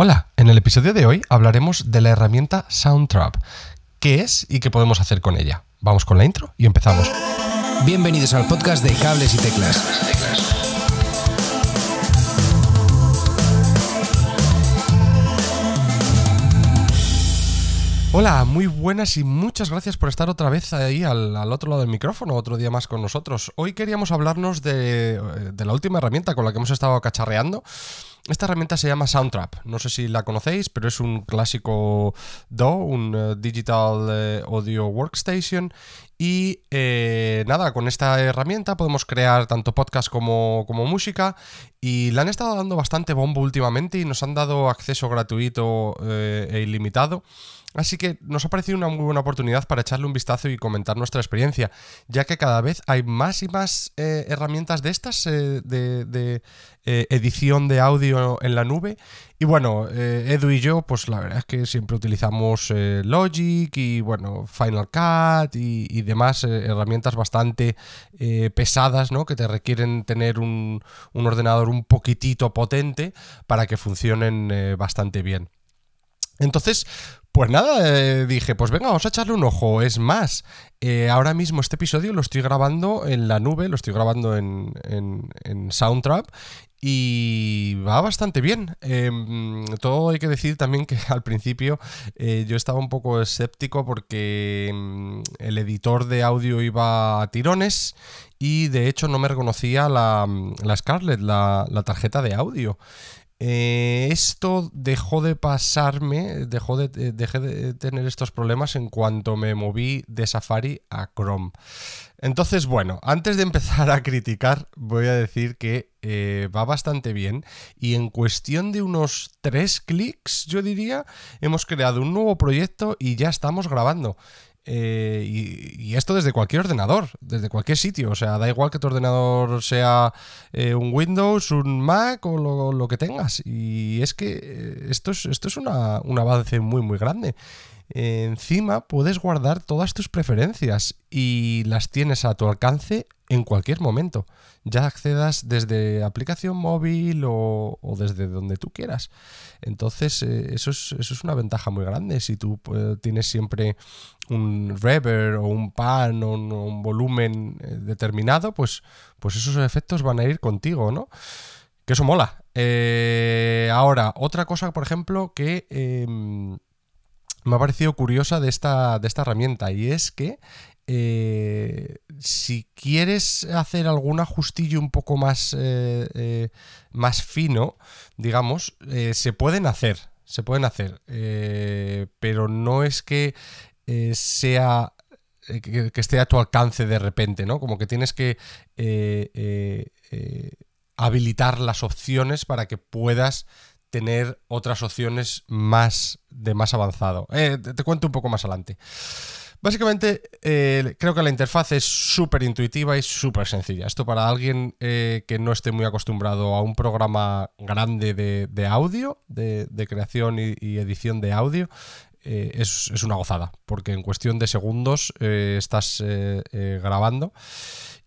Hola, en el episodio de hoy hablaremos de la herramienta Soundtrap. ¿Qué es y qué podemos hacer con ella? Vamos con la intro y empezamos. Bienvenidos al podcast de Cables y Teclas. Hola, muy buenas y muchas gracias por estar otra vez ahí al, otro lado del micrófono, otro día más con nosotros. Hoy queríamos hablarnos de, de la última herramienta con la que hemos estado cacharreando esta herramienta se llama Soundtrap. No sé si la conocéis, pero es un clásico DAW, un eh, Digital eh, Audio Workstation. Y eh, nada, con esta herramienta podemos crear tanto podcast como, música. Y la han estado dando bastante bombo últimamente y nos han dado acceso gratuito e ilimitado. Así que nos ha parecido una muy buena oportunidad para echarle un vistazo y comentar nuestra experiencia, ya que cada vez hay más y más herramientas de estas de, edición de audio en la nube. Y bueno, Edu y yo, pues la verdad es que siempre utilizamos Logic y bueno, Final Cut y, demás herramientas bastante pesadas, ¿no? Que te requieren tener un, un ordenador un poquitito potente para que funcionen bastante bien. Entonces, pues nada, eh, dije, pues venga, vamos a echarle un ojo. Es más, eh, ahora mismo este episodio lo estoy grabando en la nube, lo estoy grabando en, en, Soundtrap y va bastante bien. Em, todo hay que decir también que al principio eh, yo estaba un poco escéptico porque em, el editor de audio iba a tirones y de hecho no me reconocía la, la la, la tarjeta de audio. Eh, esto dejó de pasarme, dejó de, eh, dejé de tener estos problemas en cuanto me moví de Safari a Chrome. Entonces, bueno, antes de empezar a criticar, voy a decir que eh, va bastante bien y en cuestión de unos tres clics, yo diría, hemos creado un nuevo proyecto y ya estamos grabando. Eh, y, esto desde cualquier ordenador, desde cualquier sitio. O sea, da igual que tu ordenador sea eh, un Windows, un Mac o lo, que tengas. Y es que eh, esto es, esto es una, un avance muy, muy grande. Encima puedes guardar todas tus preferencias y las tienes a tu alcance en cualquier momento. Ya accedas desde aplicación móvil o, desde donde tú quieras. Entonces, eh, eso, es, eso, es, una ventaja muy grande. Si tú eh, tienes siempre un reverb o un pan o un, volumen eh, determinado, pues, pues esos efectos van a ir contigo, ¿no? Que eso mola. ahora, otra cosa, por ejemplo, que em, me ha parecido curiosa de esta, de esta herramienta y es que eh, si quieres hacer algún ajustillo un poco más, eh, eh, más fino, digamos, se pueden hacer, se pueden hacer, pero no es que sea que, esté a tu alcance de repente, ¿no? Como que tienes que habilitar las opciones para que puedas tener otras opciones más de más avanzado. te cuento un poco más adelante. Básicamente, eh, creo que la interfaz es súper intuitiva y súper sencilla. Esto para alguien eh, que no esté muy acostumbrado a un programa grande de, audio, de, creación y, edición de audio, eh, es, una gozada, porque en cuestión de segundos estás grabando.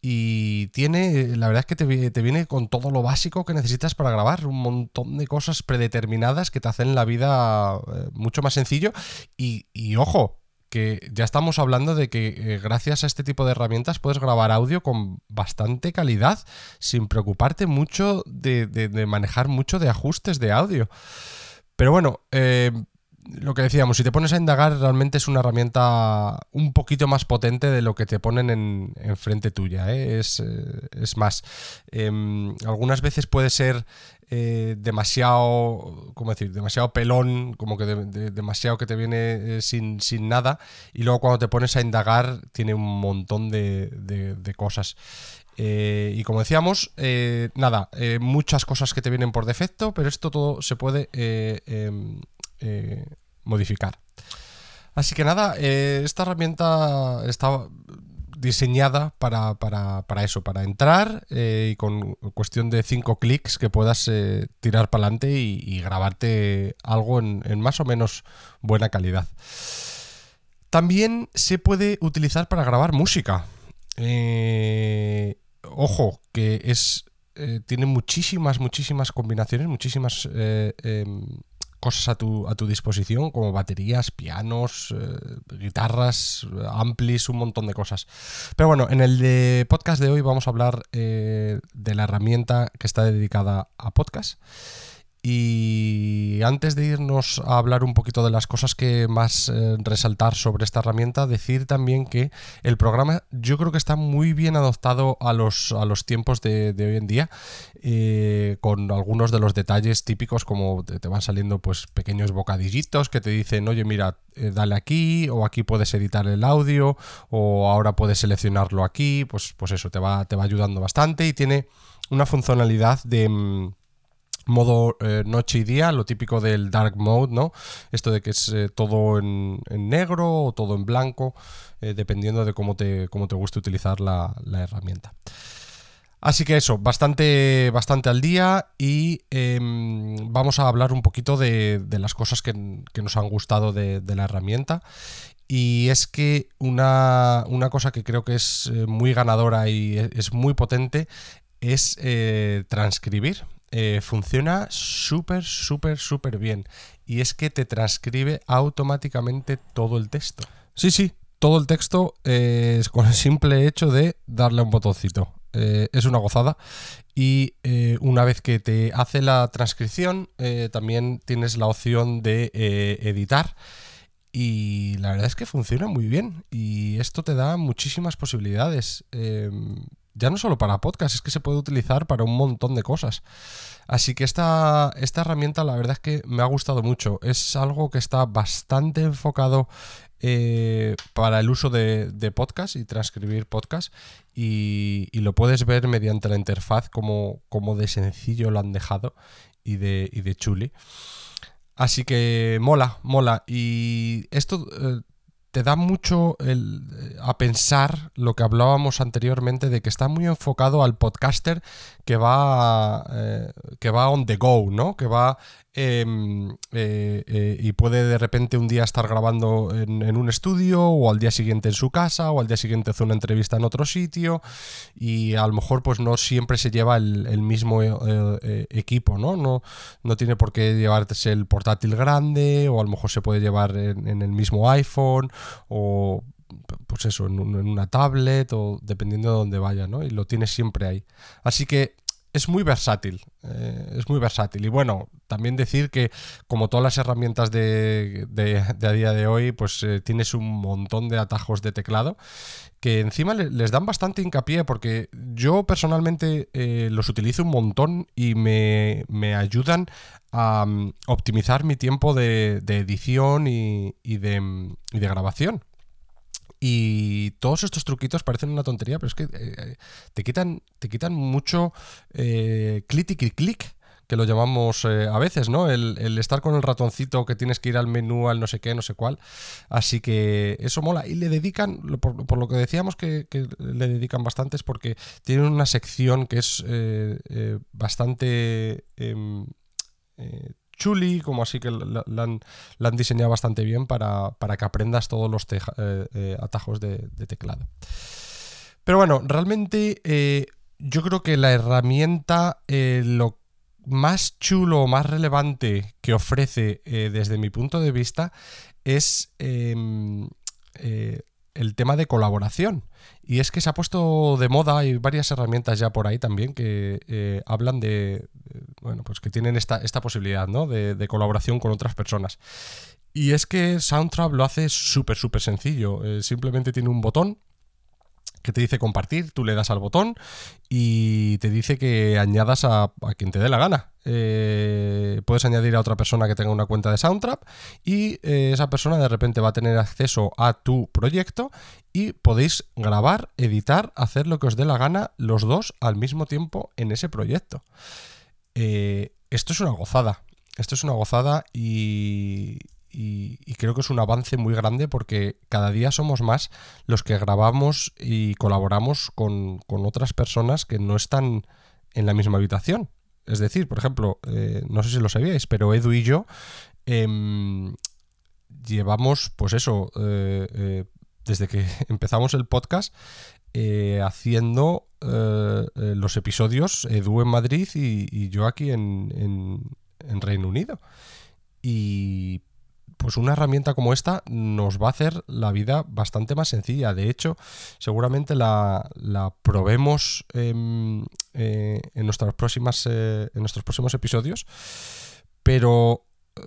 Y tiene, la verdad es que te, viene con todo lo básico que necesitas para grabar, un montón de cosas predeterminadas que te hacen la vida mucho más sencillo. Y, y ojo, que ya estamos hablando de que eh, gracias a este tipo de herramientas puedes grabar audio con bastante calidad, sin preocuparte mucho de, manejar mucho de ajustes de audio. Pero bueno, eh, lo que decíamos, si te pones a indagar, realmente es una herramienta un poquito más potente de lo que te ponen en, frente tuya. ¿eh? Es, más, em, algunas veces puede ser eh, demasiado, ¿cómo decir? Demasiado pelón, como que demasiado que te viene eh, sin, nada, y luego cuando te pones a indagar tiene un montón de, cosas. Eh, y como decíamos, nada, muchas cosas que te vienen por defecto, pero esto todo se puede em, modificar. Así que nada, esta herramienta está diseñada para, eso, para entrar eh, y con cuestión de cinco clics que puedas eh, tirar para adelante y, grabarte algo en, más o menos buena calidad. También se puede utilizar para grabar música. Eh, ojo, que es tiene muchísimas, muchísimas combinaciones, muchísimas em, cosas a tu, a tu disposición, como baterías, pianos, eh, guitarras, amplis, un montón de cosas. Pero bueno, en el de podcast de hoy vamos a hablar eh, de la herramienta que está dedicada a podcast. Y antes de irnos a hablar un poquito de las cosas que más eh, resaltar sobre esta herramienta, decir también que el programa yo creo que está muy bien adoptado a los, a los tiempos de, hoy en día, eh, con algunos de los detalles típicos como te, van saliendo pues pequeños bocadillitos que te dicen, oye mira, eh, dale aquí o aquí puedes editar el audio o ahora puedes seleccionarlo aquí, pues, pues eso te va, te va ayudando bastante y tiene una funcionalidad de mm, modo eh, noche y día, lo típico del dark mode, ¿no? Esto de que es eh, todo en, negro o todo en blanco, eh, dependiendo de cómo te, cómo te guste utilizar la, herramienta. Así que eso, bastante, bastante al día y em, vamos a hablar un poquito de, las cosas que, nos han gustado de, la herramienta. Y es que una, una, cosa que creo que es muy ganadora y es muy potente es transcribir. Eh, funciona súper, súper, súper bien. Y es que te transcribe automáticamente todo el texto. Sí, sí, todo el texto eh, es con el simple hecho de darle un botoncito. Eh, es una gozada. Y una vez que te hace la transcripción, también tienes la opción de editar. Y la verdad es que funciona muy bien. Y esto te da muchísimas posibilidades. Ya no solo para podcast, es que se puede utilizar para un montón de cosas. Así que esta, esta herramienta la verdad es que me ha gustado mucho. Es algo que está bastante enfocado eh, para el uso de, podcast y transcribir podcast y, lo puedes ver mediante la interfaz como, como de sencillo lo han dejado y de, y de chuli. Así que mola, mola. Y esto eh, te da mucho el, a pensar lo que hablábamos anteriormente de que está muy enfocado al podcaster que va, eh, que va on the go, ¿no? Que va Em, eh, eh, y puede de repente un día estar grabando en, un estudio o al día siguiente en su casa o al día siguiente hace una entrevista en otro sitio y a lo mejor pues no siempre se lleva el, mismo eh, equipo, ¿no? ¿no? No tiene por qué llevarse el portátil grande o a lo mejor se puede llevar en, el mismo iPhone o pues eso, en, una tablet o dependiendo de dónde vaya, ¿no? Y lo tiene siempre ahí. Así que es muy versátil, eh, es muy versátil. Y bueno, también decir que como todas las herramientas de, a día de hoy, pues eh, tienes un montón de atajos de teclado que encima les dan bastante hincapié porque yo personalmente eh, los utilizo un montón y me, ayudan a mm, optimizar mi tiempo de, edición y, de, y de grabación. Y todos estos truquitos parecen una tontería, pero es que eh, eh, te, quitan, te quitan mucho eh, clic y clic que lo llamamos eh, a veces, ¿no? El, estar con el ratoncito que tienes que ir al menú, al no sé qué, no sé cuál. Así que eso mola. Y le dedican, por, lo que decíamos que, le dedican bastante, es porque tienen una sección que es bastante em, chuli, como así que la, han, diseñado bastante bien para, que aprendas todos los eh, eh, atajos de, teclado. Pero bueno, realmente eh, yo creo que la herramienta, lo más chulo, más relevante que ofrece desde mi punto de vista es em, el tema de colaboración. Y es que se ha puesto de moda, hay varias herramientas ya por ahí también que eh, hablan de, bueno, pues que tienen esta, esta posibilidad, ¿no? De, colaboración con otras personas. Y es que Soundtrap lo hace súper, súper sencillo. Eh, simplemente tiene un botón que te dice compartir, tú le das al botón y te dice que añadas a, quien te dé la gana. Eh, puedes añadir a otra persona que tenga una cuenta de Soundtrap y eh, esa persona de repente va a tener acceso a tu proyecto y podéis grabar, editar, hacer lo que os dé la gana los dos al mismo tiempo en ese proyecto. Eh, esto es una gozada. Esto es una gozada y, y, creo que es un avance muy grande porque cada día somos más los que grabamos y colaboramos con, otras personas que no están en la misma habitación. Es decir, por ejemplo, eh, no sé si lo sabíais, pero Edu y yo em, llevamos, pues eso, eh, eh, desde que empezamos el podcast, haciendo los episodios, Edu en Madrid y, yo aquí en, en Reino Unido. y pues una herramienta como esta nos va a hacer la vida bastante más sencilla. De hecho, seguramente la, probemos em, eh, en, eh, en nuestros próximos episodios. Pero eh,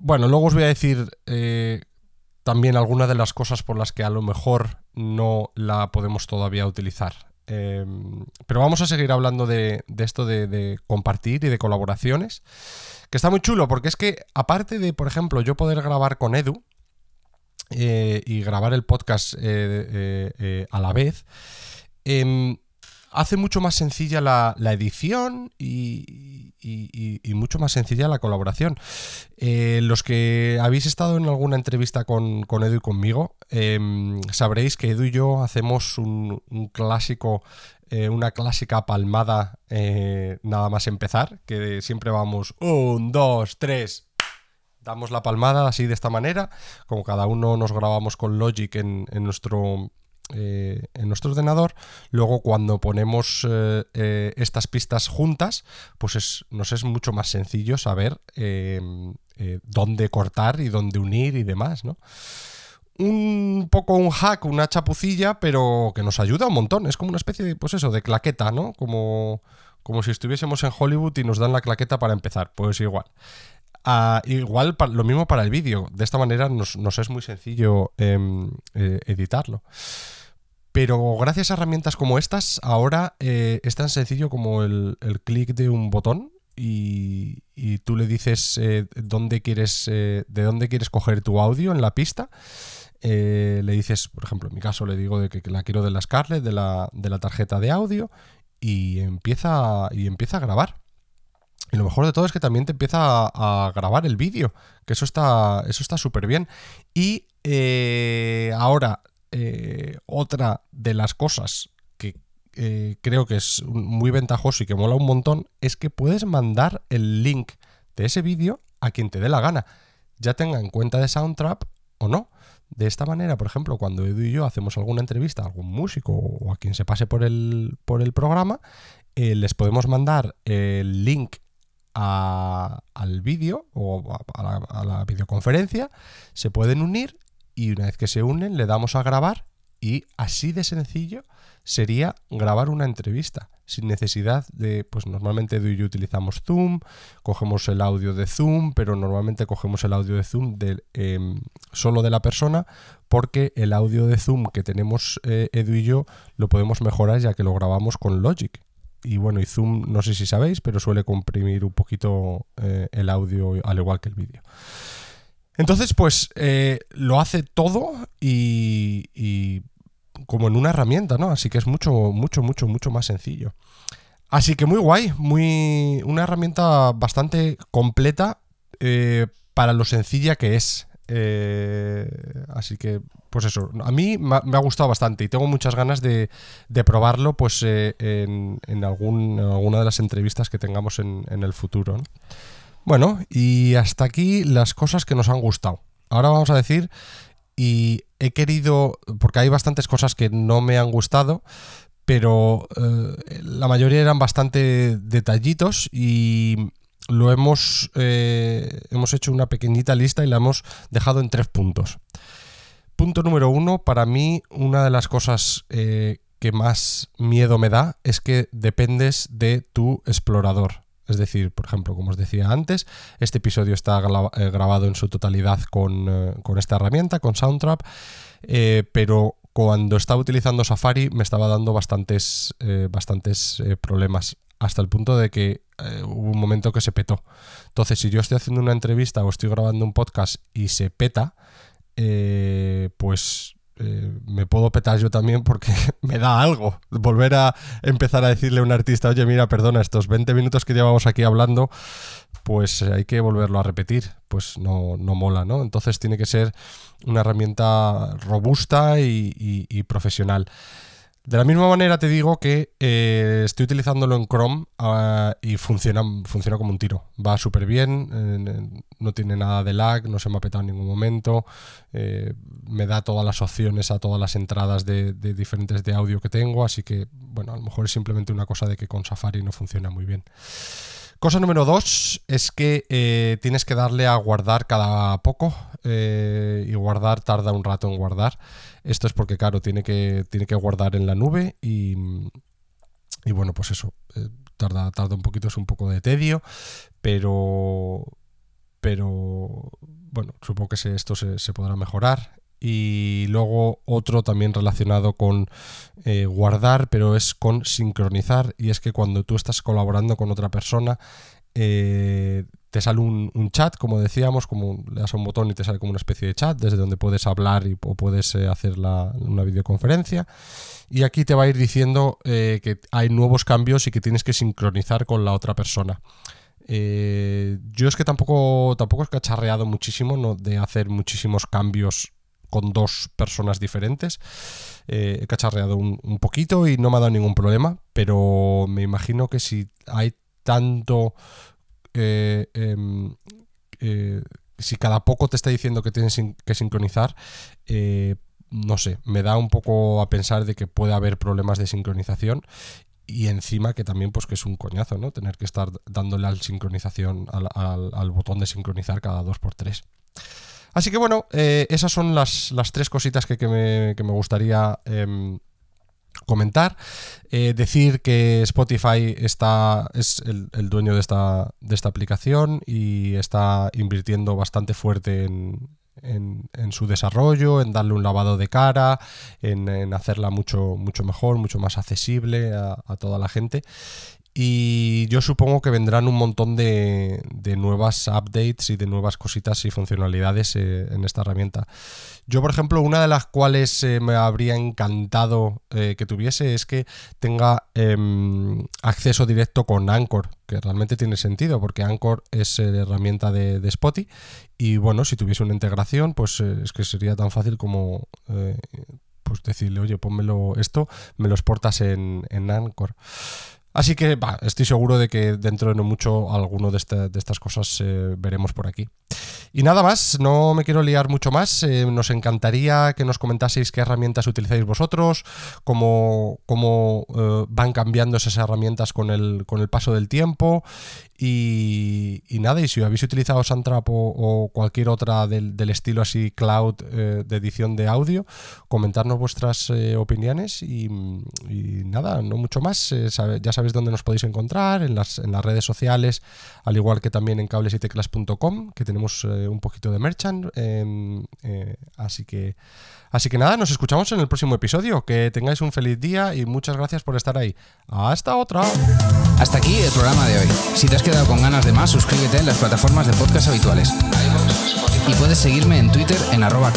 bueno, luego os voy a decir también algunas de las cosas por las que a lo mejor no la podemos todavía utilizar. Em, pero vamos a seguir hablando de, esto de, compartir y de colaboraciones, que está muy chulo, porque es que aparte de, por ejemplo, yo poder grabar con Edu eh, y grabar el podcast eh, eh, a la vez, em, hace mucho más sencilla la, edición y, mucho más sencilla la colaboración. Eh, los que habéis estado en alguna entrevista con, Edu y conmigo, em, sabréis que Edu y yo hacemos un, clásico, eh, una clásica palmada eh, nada más empezar, que siempre vamos un, dos, tres, damos la palmada así de esta manera, como cada uno nos grabamos con Logic en, en nuestro eh, en nuestro ordenador. Luego cuando ponemos eh, eh, estas pistas juntas, pues nos es mucho más sencillo saber dónde cortar y dónde unir y demás, ¿no? Un poco un hack, una chapucilla, pero que nos ayuda un montón. Es como una especie de, pues eso, de claqueta, ¿no? Como, como si estuviésemos en Hollywood y nos dan la claqueta para empezar. Pues igual. Ah, igual lo mismo para el vídeo. De esta manera nos, es muy sencillo em, editarlo. Pero gracias a herramientas como estas, ahora eh, es tan sencillo como el, clic de un botón y, tú le dices eh, dónde quieres, eh, de dónde quieres coger tu audio en la pista. le dices, por ejemplo, en mi caso le digo de que, la quiero de la Scarlett, de la, de la tarjeta de audio, y empieza, y empieza a grabar. Y lo mejor de todo es que también te empieza a, grabar el vídeo, que eso está eso está súper bien. Y ahora eh, otra de las cosas que eh, creo que es muy ventajoso y que mola un montón es que puedes mandar el link de ese vídeo a quien te dé la gana, ya tenga en cuenta de Soundtrap o no. De esta manera, por ejemplo, cuando Edu y yo hacemos alguna entrevista a algún músico o a quien se pase por el, por el programa, eh, les podemos mandar el link al vídeo o a la videoconferencia, se pueden unir y una vez que se unen le damos a grabar y así de sencillo sería grabar una entrevista sin necesidad de, pues normalmente yo utilizamos Zoom, cogemos el audio de Zoom, pero normalmente cogemos el audio de Zoom de, em, solo de la persona porque el audio de Zoom que tenemos eh, Edu y yo lo podemos mejorar ya que lo grabamos con Logic. Y bueno, y Zoom no sé si sabéis, pero suele comprimir un poquito eh, el audio al igual que el vídeo. Entonces, pues eh, lo hace todo y, como en una herramienta, ¿no? Así que es mucho, mucho, mucho, mucho más sencillo. Así que muy guay, muy una herramienta bastante completa eh, para lo sencilla que es. Eh, así que, pues eso, a mí me ha, gustado bastante y tengo muchas ganas de, probarlo pues en, algún, alguna de las entrevistas que tengamos en, en el futuro. ¿no? Bueno, y hasta aquí las cosas que nos han gustado. Ahora vamos a decir, y he querido, porque hay bastantes cosas que no me han gustado, pero eh, la mayoría eran bastante detallitos y lo hemos, eh, hemos hecho una pequeñita lista y la hemos dejado en tres puntos. Punto número uno, para mí una de las cosas eh, que más miedo me da es que dependes de tu explorador. Es decir, por ejemplo, como os decía antes, este episodio está eh, grabado en su totalidad eh, con, esta herramienta, con Soundtrap, eh, pero cuando estaba utilizando Safari me estaba dando bastantes, bastantes problemas, hasta el punto de que hubo un momento que se petó. Entonces, si yo estoy haciendo una entrevista o estoy grabando un podcast y se peta, pues eh, me puedo petar yo también porque me da algo. Volver a empezar a decirle a un artista, oye, mira, perdona, estos 20 minutos que llevamos aquí hablando, pues hay que volverlo a repetir. Pues no, no mola, ¿no? Entonces tiene que ser una herramienta robusta y profesional. De la misma manera te digo que eh, estoy utilizándolo en Chrome ah, y funciona, funciona como un tiro. Va súper bien, no tiene nada de lag, no se me ha petado en ningún momento, eh, me da todas las opciones a todas las entradas de, diferentes de audio que tengo, así que bueno, a lo mejor es simplemente una cosa de que con Safari no funciona muy bien. Cosa número dos es que eh, tienes que darle a guardar cada poco y guardar tarda un rato en guardar. Esto es porque, claro, tiene que, tiene que guardar en la nube y, y bueno, pues eso, eh, tarda, tarda un poquito, es un poco de tedio, pero, pero bueno, supongo que esto se, podrá mejorar y luego otro también relacionado con eh, guardar, pero es con sincronizar. Y es que cuando tú estás colaborando con otra persona, eh, te sale un, chat, como decíamos, como le das a un botón y te sale como una especie de chat desde donde puedes hablar y, o puedes eh, hacer una videoconferencia. Y aquí te va a ir diciendo que hay nuevos cambios y que tienes que sincronizar con la otra persona. yo es que tampoco, tampoco he cacharreado muchísimo ¿no? de hacer muchísimos cambios con dos personas diferentes. Eh, he cacharreado un, poquito y no me ha dado ningún problema, pero me imagino que si hay tanto... Eh, em, eh, si cada poco te está diciendo que tienes que sincronizar, no sé, me da un poco a pensar de que puede haber problemas de sincronización y encima que también pues que es un coñazo, ¿no? Tener que estar dándole al sincronización, al, botón de sincronizar cada dos por tres. Así que bueno, eh, esas son las, tres cositas que, me, gustaría em, comentar. Eh, decir que Spotify está, es el, dueño de esta, de esta, aplicación y está invirtiendo bastante fuerte en, su desarrollo, en darle un lavado de cara, en, hacerla mucho, mucho mejor, mucho más accesible a toda la gente. Y yo supongo que vendrán un montón de, nuevas updates y de nuevas cositas y funcionalidades eh, en esta herramienta. Yo, por ejemplo, una de las cuales eh, me habría encantado eh, que tuviese es que tenga em, acceso directo con Anchor, que realmente tiene sentido, porque Anchor es herramienta de, de, Spotify. Y bueno, si tuviese una integración, pues es que sería tan fácil como pues decirle, oye, pónmelo esto, me lo exportas en, en Anchor. Así que estoy seguro de que dentro de no mucho alguno de, estas cosas eh, veremos por aquí. Y nada más, no me quiero liar mucho más. Eh, nos encantaría que nos comentaseis qué herramientas utilizáis vosotros, cómo, cómo eh, van cambiando esas herramientas con el, con el paso del tiempo. Y, nada, y si habéis utilizado Santrap o, cualquier otra del, estilo así cloud de edición de audio, comentarnos vuestras opiniones. Y, y, nada, no mucho más. ya sabéis dónde nos podéis encontrar, en las, en las redes sociales, al igual que también en cablesyteclas.com, que tenemos eh, un poquito de merchant. Em, eh, así que. Así que nada, nos escuchamos en el próximo episodio. Que tengáis un feliz día y muchas gracias por estar ahí. Hasta otra. Hasta aquí el programa de hoy. Si te has quedado con ganas de más, suscríbete en las plataformas de podcast habituales. Y puedes seguirme en Twitter en arroba.